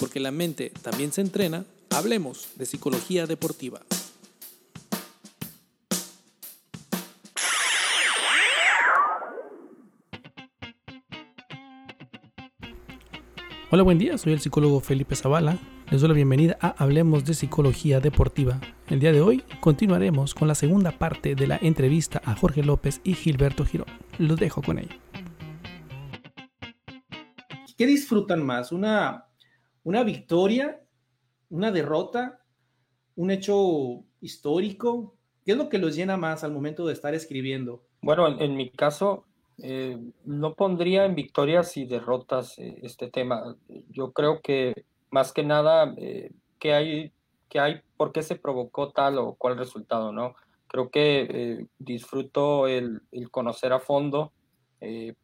porque la mente también se entrena, hablemos de psicología deportiva. Hola, buen día, soy el psicólogo Felipe Zavala. Les doy la bienvenida a Hablemos de Psicología Deportiva. El día de hoy continuaremos con la segunda parte de la entrevista a Jorge López y Gilberto Girón. Los dejo con ello. ¿Qué disfrutan más? ¿Una, una victoria? ¿Una derrota? ¿Un hecho histórico? ¿Qué es lo que los llena más al momento de estar escribiendo? Bueno, en, mi caso, eh, no pondría en victorias y derrotas eh, este tema. Yo creo que más que nada eh, que hay que hay por qué se provocó tal o cual resultado, ¿no? Creo que disfruto el, conocer a fondo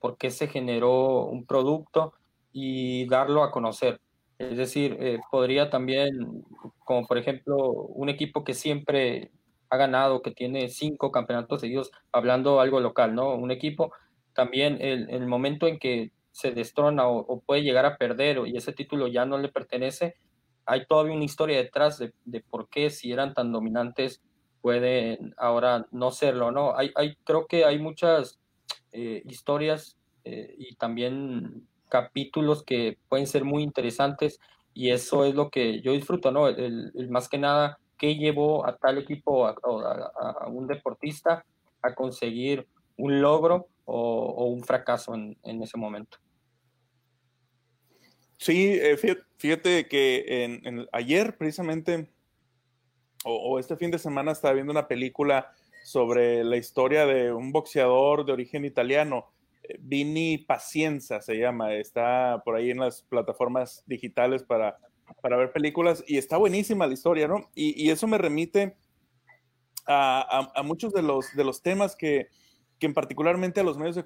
por qué se generó un producto y darlo a conocer. Es decir, podría también, como por ejemplo, un equipo que siempre ha ganado, que tiene cinco campeonatos seguidos, hablando algo local, ¿no? Un equipo también el, momento en que se destrona o, puede llegar a perder y ese título ya no le pertenece, hay todavía una historia detrás de, por qué si eran tan dominantes pueden ahora no serlo, ¿no? Hay, hay creo que hay muchas eh, historias eh, y también capítulos que pueden ser muy interesantes y eso es lo que yo disfruto, ¿no? El, más que nada, qué llevó a tal equipo, o a un deportista a conseguir un logro o, un fracaso en, ese momento. Sí, eh, fíjate, que en, ayer precisamente, o, este fin de semana, estaba viendo una película sobre la historia de un boxeador de origen italiano, Vini Pacienza se llama, está por ahí en las plataformas digitales para, para ver películas y está buenísima la historia, ¿no? Y, eso me remite a, a, muchos de los, de los temas que, que en particularmente a los medios de,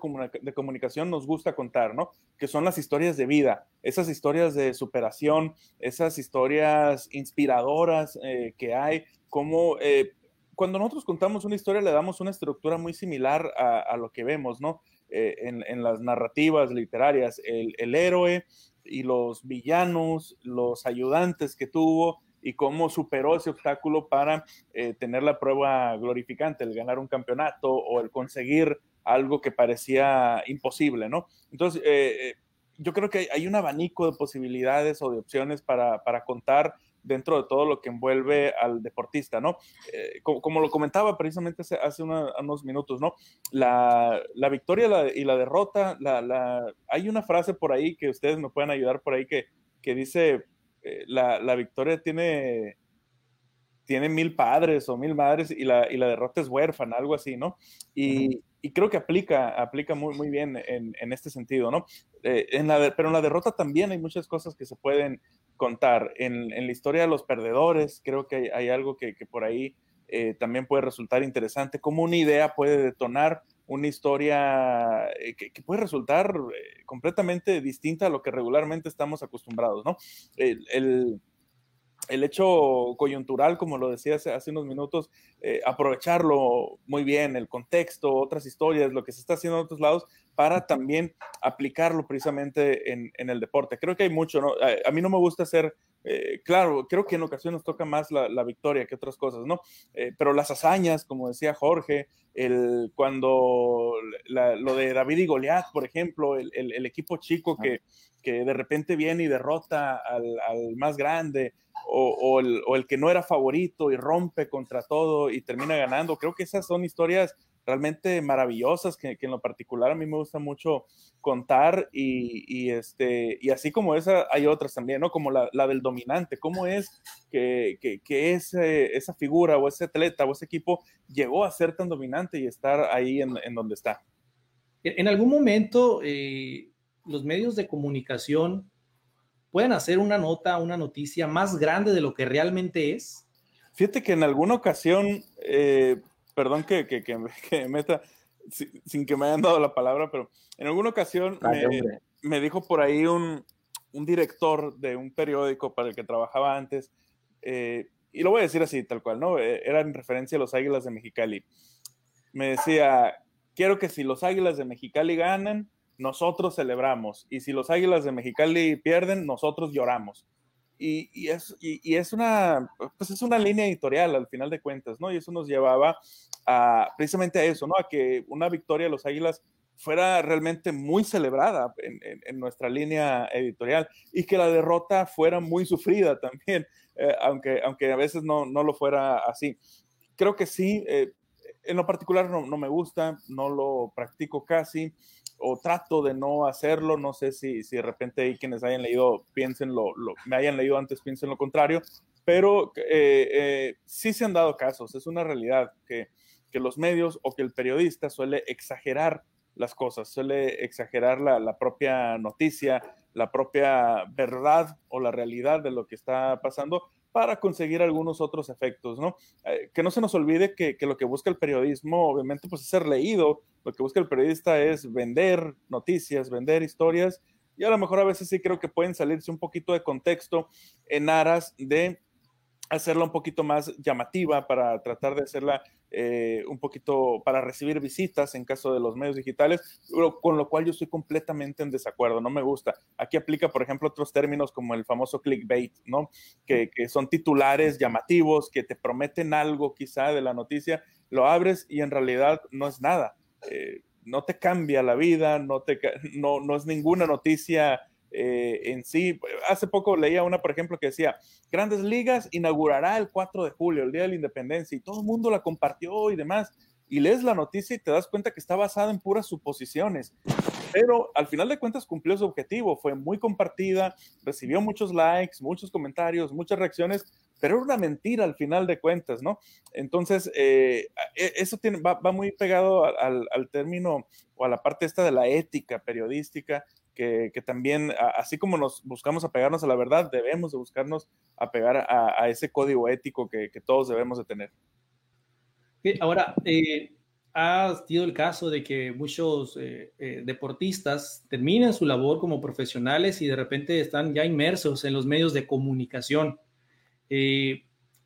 comunicación nos gusta contar, ¿no? Que son las historias de vida, esas historias de superación, esas historias inspiradoras eh, que hay, como eh, cuando nosotros contamos una historia le damos una estructura muy similar a, lo que vemos, ¿no? Eh, en, las narrativas literarias, el, héroe y los villanos, los ayudantes que tuvo, y cómo superó ese obstáculo para eh, tener la prueba glorificante, el ganar un campeonato o el conseguir algo que parecía imposible, ¿no? Entonces, eh, yo creo que hay un abanico de posibilidades o de opciones para, para contar dentro de todo lo que envuelve al deportista, ¿no? como, lo comentaba precisamente hace, unos minutos, ¿no? La, la victoria y la derrota, la, la, hay una frase por ahí que ustedes me pueden ayudar por ahí que, que dice, eh, la, victoria tiene, tiene mil padres o mil madres y la, y la derrota es huérfana, algo así, ¿no? Y, creo que aplica, aplica muy, muy bien en, este sentido, ¿no? Eh, en la pero en la derrota también hay muchas cosas que se pueden contar. En, la historia de los perdedores, creo que hay, algo que, por ahí eh, también puede resultar interesante, cómo una idea puede detonar una historia eh, que, puede resultar eh, completamente distinta a lo que regularmente estamos acostumbrados, ¿no? El, hecho coyuntural, como lo decía hace, unos minutos, eh, aprovecharlo muy bien, el contexto, otras historias, lo que se está haciendo en otros lados, para también aplicarlo precisamente en, el deporte. Creo que hay mucho, ¿no? a mí no me gusta hacer eh, claro, creo que en ocasiones toca más la, victoria que otras cosas, ¿no? Eh, pero las hazañas, como decía Jorge, el, cuando lo de David y Goliat, por ejemplo, el, equipo chico que, que, de repente viene y derrota al, más grande, o, el que no era favorito y rompe contra todo y termina ganando, creo que esas son historias realmente maravillosas que, en lo particular a mí me gusta mucho contar y, este, y así como esa hay otras también, ¿no? Como la, del dominante, cómo es que, que, esa figura o ese atleta o ese equipo llegó a ser tan dominante y estar ahí en, donde está. En algún momento eh, los medios de comunicación pueden hacer una nota, una noticia más grande de lo que realmente es. Fíjate que en alguna ocasión eh, perdón que, que, que, meta sin, que me hayan dado la palabra, pero en alguna ocasión me, dijo por ahí un, un, director de un periódico para el que trabajaba antes, eh, y lo voy a decir así, tal cual, ¿no? Eh, era en referencia a los Águilas de Mexicali. Me decía, quiero que si los Águilas de Mexicali ganan, nosotros celebramos, y si los Águilas de Mexicali pierden, nosotros lloramos. y, es, y, es, una, pues es una línea editorial al final de cuentas, ¿no? Y eso nos llevaba a, precisamente a eso, ¿no? A que una victoria de los Águilas fuera realmente muy celebrada en, nuestra línea editorial y que la derrota fuera muy sufrida también, eh, aunque, aunque a veces no, no, lo fuera así. Creo que sí, eh, en lo particular no, no, me gusta, no lo practico casi o trato de no hacerlo, no sé si, si de repente hay quienes hayan leído, piensen lo, me hayan leído antes, piensen lo contrario, pero eh, sí se han dado casos, es una realidad que, que los medios o que el periodista suele exagerar las cosas, suele exagerar la, propia noticia, la propia verdad o la realidad de lo que está pasando para conseguir algunos otros efectos, ¿no? Eh, que no se nos olvide que, lo que busca el periodismo, obviamente, pues es ser leído, lo que busca el periodista es vender noticias, vender historias, y a lo mejor a veces sí creo que pueden salirse un poquito de contexto en aras de hacerla un poquito más llamativa, para tratar de hacerla eh, un poquito, para recibir visitas en caso de los medios digitales, con lo cual yo estoy completamente en desacuerdo, no me gusta. Aquí aplica, por ejemplo, otros términos como el famoso clickbait, ¿no? Que, son titulares llamativos, que te prometen algo quizá de la noticia, lo abres y en realidad no es nada. Eh, no te cambia la vida, no, te, no, no es ninguna noticia eh, en sí. Hace poco leía una, por ejemplo, que decía, Grandes Ligas inaugurará el 4 de julio, el Día de la Independencia, y todo el mundo la compartió y demás. Y lees la noticia y te das cuenta que está basada en puras suposiciones. Pero al final de cuentas cumplió su objetivo, fue muy compartida, recibió muchos likes, muchos comentarios, muchas reacciones, pero era una mentira al final de cuentas, ¿no? Entonces, eh, e, eso va, muy pegado al, término o a la parte esta de la ética periodística que, también, así como nos buscamos apegarnos a la verdad, debemos de buscarnos apegar a, a ese código ético que, todos debemos de tener. Ahora, eh, ha sido el caso de que muchos eh, eh, deportistas terminan su labor como profesionales y de repente están ya inmersos en los medios de comunicación.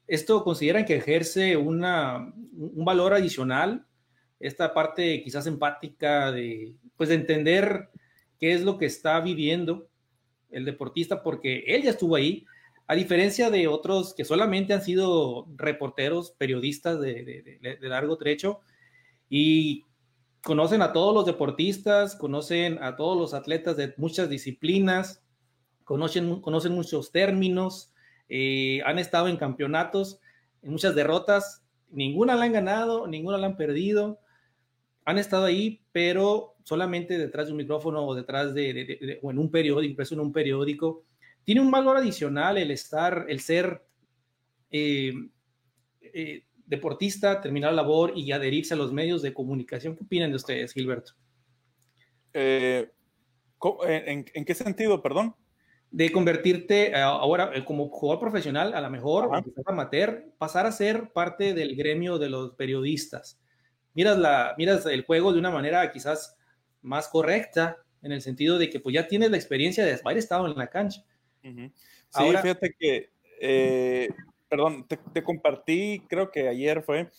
¿Esto consideran que ejerce una, un valor adicional? Esta parte quizás empática de, pues, de entender qué es lo que está viviendo el deportista, porque él ya estuvo ahí, a diferencia de otros que solamente han sido reporteros, periodistas de, largo trecho, y conocen a todos los deportistas, conocen a todos los atletas de muchas disciplinas, conocen, conocen muchos términos, eh, han estado en campeonatos, en muchas derrotas, ninguna la han ganado, ninguna la han perdido, han estado ahí, pero solamente detrás de un micrófono o detrás de, o en un periódico, impreso en un periódico. Tiene un valor adicional el estar, el ser eh, eh, deportista, terminar la labor y adherirse a los medios de comunicación. ¿Qué opinan de ustedes, Gilberto? Eh, ¿en, qué sentido, perdón? De convertirte ahora como jugador profesional, a lo mejor, amateur, pasar a ser parte del gremio de los periodistas miras, la, miras el juego de una manera quizás más correcta, en el sentido de que pues ya tienes la experiencia de haber estado en la cancha. Sí, fíjate que, eh, perdón, te, compartí, creo que ayer fue,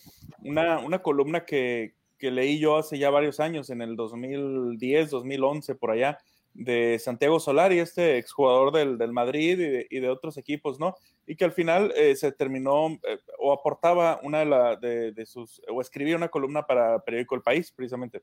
una, una columna que, que, leí yo hace ya varios años, en el 2010, 2011, por allá, de Santiago Solari, este exjugador del, del Madrid y de, y de, otros equipos, ¿no? Y que al final eh, se terminó eh, o aportaba una de, la, de, de, sus, o escribía una columna para periódico El País, precisamente.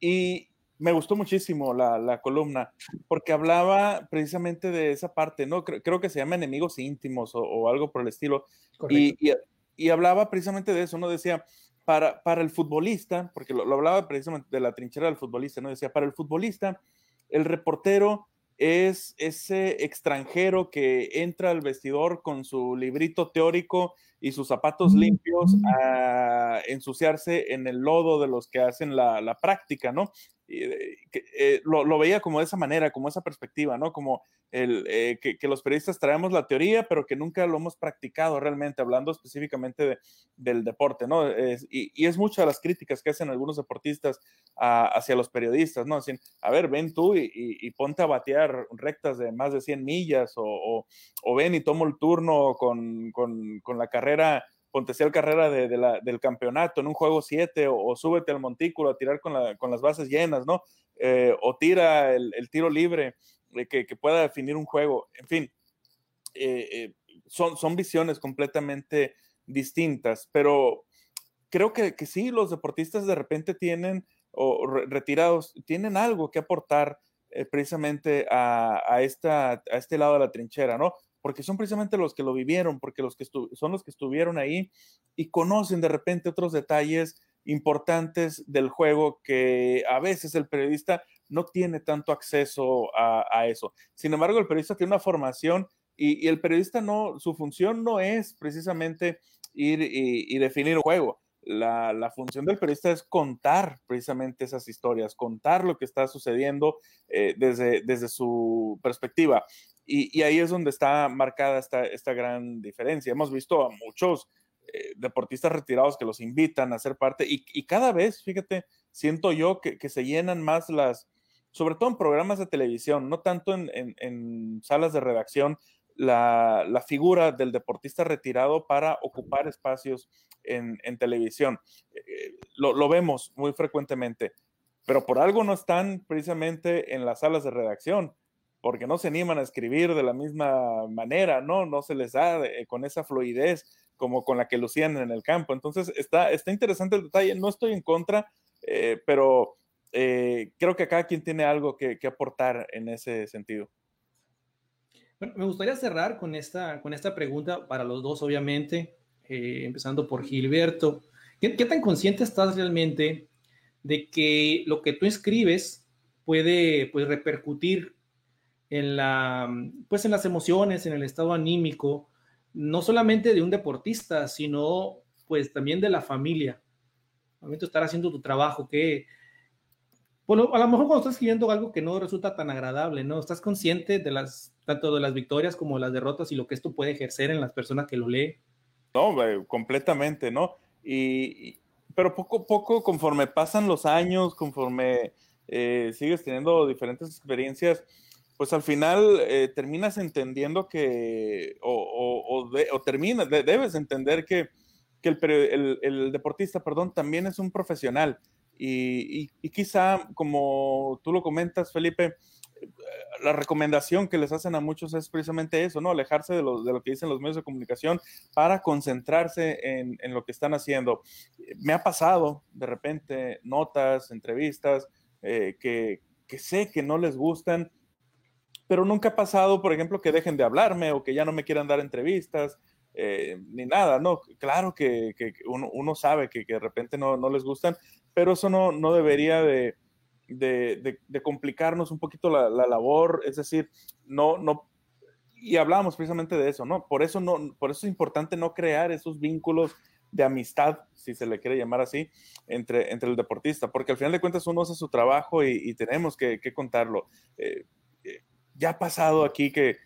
Y me gustó muchísimo la, la columna, porque hablaba precisamente de esa parte, ¿no? Creo, creo que se llama enemigos íntimos o, o algo por el estilo. Y, y, y, hablaba precisamente de eso, ¿no? Decía, para, para el futbolista, porque lo, lo hablaba precisamente de la trinchera del futbolista, ¿no? Decía, para el futbolista, el reportero es ese extranjero que entra al vestidor con su librito teórico y sus zapatos limpios a ensuciarse en el lodo de los que hacen la, la práctica, ¿no? Eh, lo, lo, veía como de esa manera, como esa perspectiva, ¿no? Como el, eh, que, que, los periodistas traemos la teoría, pero que nunca lo hemos practicado realmente, hablando específicamente de, del deporte, ¿no? Es, y, y, es muchas las críticas que hacen algunos deportistas a, hacia los periodistas, ¿no? Así, a ver, ven tú y, y, ponte a batear rectas de más de 100 millas, o, o, o ven y tomo el turno con, con, con la carrera el carrera del campeonato en un juego 7 o, súbete al montículo a tirar con, la, con las bases llenas, ¿no? Eh, o tira el, tiro libre eh, que, pueda definir un juego. En fin, son, son visiones completamente distintas, pero creo que, sí, los deportistas de repente tienen, o retirados, tienen algo que aportar precisamente a, esta, a este lado de la trinchera, ¿no? Porque son precisamente los que lo vivieron, porque los que son los que estuvieron ahí y conocen de repente otros detalles importantes del juego que a veces el periodista no tiene tanto acceso a, eso. Sin embargo, el periodista tiene una formación y, el periodista no, su función no es precisamente ir y, definir un juego. La, función del periodista es contar precisamente esas historias, contar lo que está sucediendo eh, desde, desde su perspectiva. Y, ahí es donde está marcada esta, esta gran diferencia. Hemos visto a muchos eh, deportistas retirados que los invitan a ser parte y, cada vez, fíjate, siento yo que, se llenan más las, sobre todo en programas de televisión, no tanto en, salas de redacción, la, figura del deportista retirado para ocupar espacios en, televisión. Eh, lo, lo, vemos muy frecuentemente, pero por algo no están precisamente en las salas de redacción porque no se animan a escribir de la misma manera, ¿no? No se les da eh, con esa fluidez como con la que lucían en el campo. Entonces, está, está interesante el detalle. No estoy en contra, eh, pero eh, creo que cada quien tiene algo que, aportar en ese sentido. Bueno, me gustaría cerrar con esta, con esta pregunta para los dos, obviamente, empezando por Gilberto. ¿Qué, ¿Qué tan consciente estás realmente de que lo que tú escribes puede pues, repercutir en, la, pues en las emociones, en el estado anímico, no solamente de un deportista, sino pues también de la familia. Al momento de estar haciendo tu trabajo, que bueno, a lo mejor cuando estás escribiendo algo que no resulta tan agradable, ¿no? Estás consciente de las, tanto de las victorias como de las derrotas y lo que esto puede ejercer en las personas que lo leen. No, completamente, ¿no? Y, pero poco a poco, conforme pasan los años, conforme eh, sigues teniendo diferentes experiencias, pues al final eh, terminas entendiendo que, o, o, terminas, debes entender que, el, deportista, perdón, también es un profesional. Y, quizá, como tú lo comentas, Felipe, la recomendación que les hacen a muchos es precisamente eso, ¿no? Alejarse de lo, de lo que dicen los medios de comunicación para concentrarse en, lo que están haciendo. Me ha pasado de repente notas, entrevistas eh, que, que sé que no les gustan pero nunca ha pasado, por ejemplo, que dejen de hablarme o que ya no me quieran dar entrevistas, eh, ni nada, ¿no? Claro que, uno, sabe que, de repente no, les gustan, pero eso no, no debería de, complicarnos un poquito la, labor, es decir, no, no, y hablamos precisamente de eso, ¿no? Por eso, no, por eso es importante no crear esos vínculos de amistad, si se le quiere llamar así, entre, entre el deportista, porque al final de cuentas uno hace su trabajo y, tenemos que, contarlo. Eh, ya ha pasado aquí que,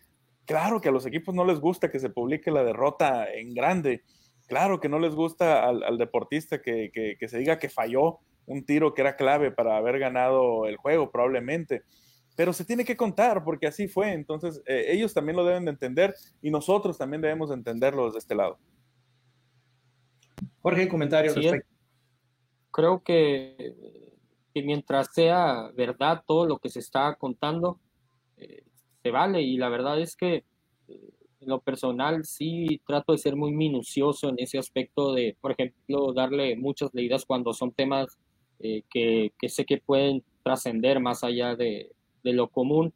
claro que a los equipos no les gusta que se publique la derrota en grande, claro que no les gusta al, deportista que, se diga que falló un tiro que era clave para haber ganado el juego probablemente, pero se tiene que contar porque así fue, entonces eh, ellos también lo deben de entender y nosotros también debemos de entenderlo desde este lado. Jorge, comentarios Creo que, que mientras sea verdad todo lo que se está contando, eh, se vale y la verdad es que eh, en lo personal sí trato de ser muy minucioso en ese aspecto de, por ejemplo, darle muchas leídas cuando son temas eh, que, que, sé que pueden trascender más allá de, de lo común.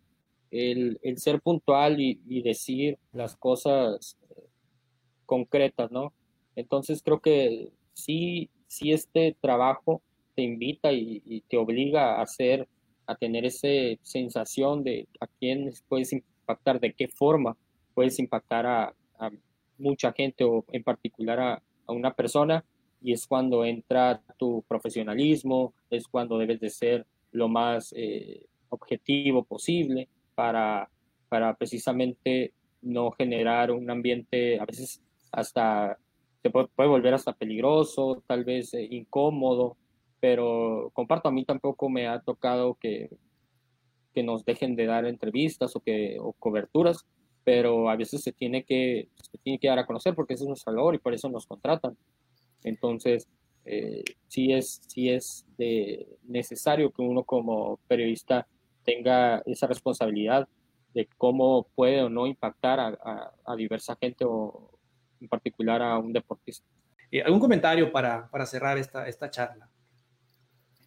El, el, ser puntual y, y decir las cosas concretas, ¿no? Entonces creo que sí, sí este trabajo te invita y, y te obliga a hacer a tener esa sensación de a quién puedes impactar, de qué forma puedes impactar a, mucha gente o en particular a, una persona. Y es cuando entra tu profesionalismo, es cuando debes de ser lo más eh, objetivo posible para, para precisamente no generar un ambiente a veces hasta se puede, volver hasta peligroso, tal vez eh, incómodo, pero comparto, a mí tampoco me ha tocado que, que nos dejen de dar entrevistas o, que, o coberturas, pero a veces se tiene, que, se tiene que dar a conocer porque ese es nuestro valor y por eso nos contratan. Entonces, eh, sí es, sí es de necesario que uno como periodista tenga esa responsabilidad cómo puede o no impactar a, diversa gente o en particular a un deportista. ¿Algún comentario para, cerrar esta, esta charla?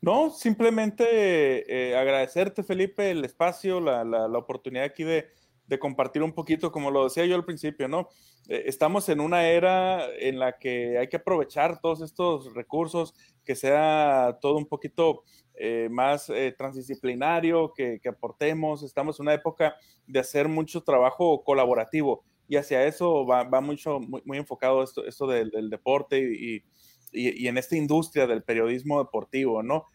No, simplemente eh, agradecerte, Felipe, el espacio, la, la, la oportunidad aquí de, de, compartir un poquito, como lo decía yo al principio, ¿no? Eh, estamos en una era en la que hay que aprovechar todos estos recursos, que sea todo un poquito eh, más eh, transdisciplinario, que, aportemos. Estamos en una época de hacer mucho trabajo colaborativo y hacia eso va, mucho, muy, enfocado esto, esto del, deporte y, en esta industria del periodismo deportivo, ¿no?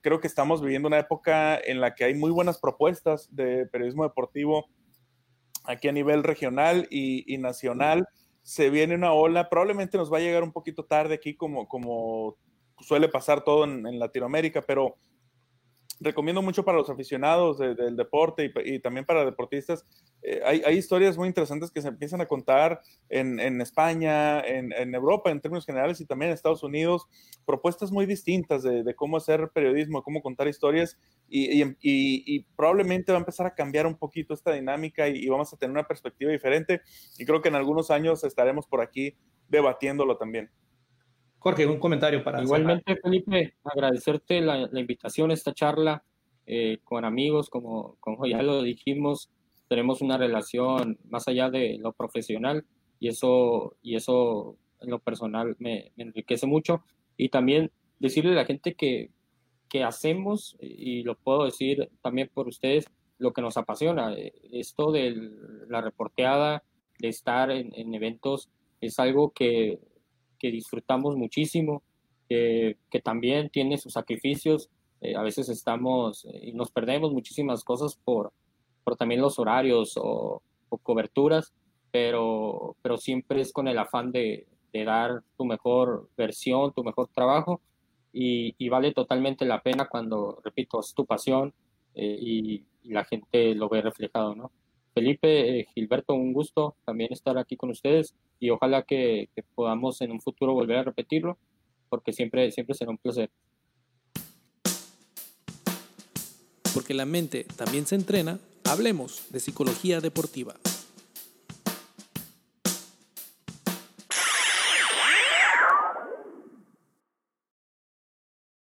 creo que estamos viviendo una época en la que hay muy buenas propuestas de periodismo deportivo aquí a nivel regional y, nacional. Se viene una ola, probablemente nos va a llegar un poquito tarde aquí como, como suele pasar todo en Latinoamérica, pero recomiendo mucho para los aficionados del deporte y, también para deportistas. Eh, hay, historias muy interesantes que se empiezan a contar en, España, en, Europa en términos generales y también en Estados Unidos, propuestas muy distintas de, cómo hacer periodismo, cómo contar historias y, probablemente va a empezar a cambiar un poquito esta dinámica y, vamos a tener una perspectiva diferente y creo que en algunos años estaremos por aquí debatiéndolo también. Jorge, un comentario para. Igualmente, Felipe, agradecerte la, invitación a esta charla eh, con amigos, como, como ya lo dijimos, tenemos una relación más allá de lo profesional y eso, y eso en lo personal me, enriquece mucho. Y también decirle a la gente que, que hacemos, y lo puedo decir también por ustedes, lo que nos apasiona. Eh, esto de la reporteada, de estar en, en eventos, es algo que que disfrutamos muchísimo, que también tiene sus sacrificios. Eh, a veces estamos eh, y nos perdemos muchísimas cosas por, por también los horarios o, coberturas, pero, pero siempre es con el afán de, de, dar tu mejor versión, tu mejor trabajo y, y, vale totalmente la pena cuando, repito, es tu pasión eh, y, la gente lo ve reflejado, ¿no? Felipe, Gilberto, un gusto también estar aquí con ustedes y ojalá que, podamos en un futuro volver a repetirlo, porque siempre, siempre será un placer. Porque la mente también se entrena, hablemos de psicología deportiva.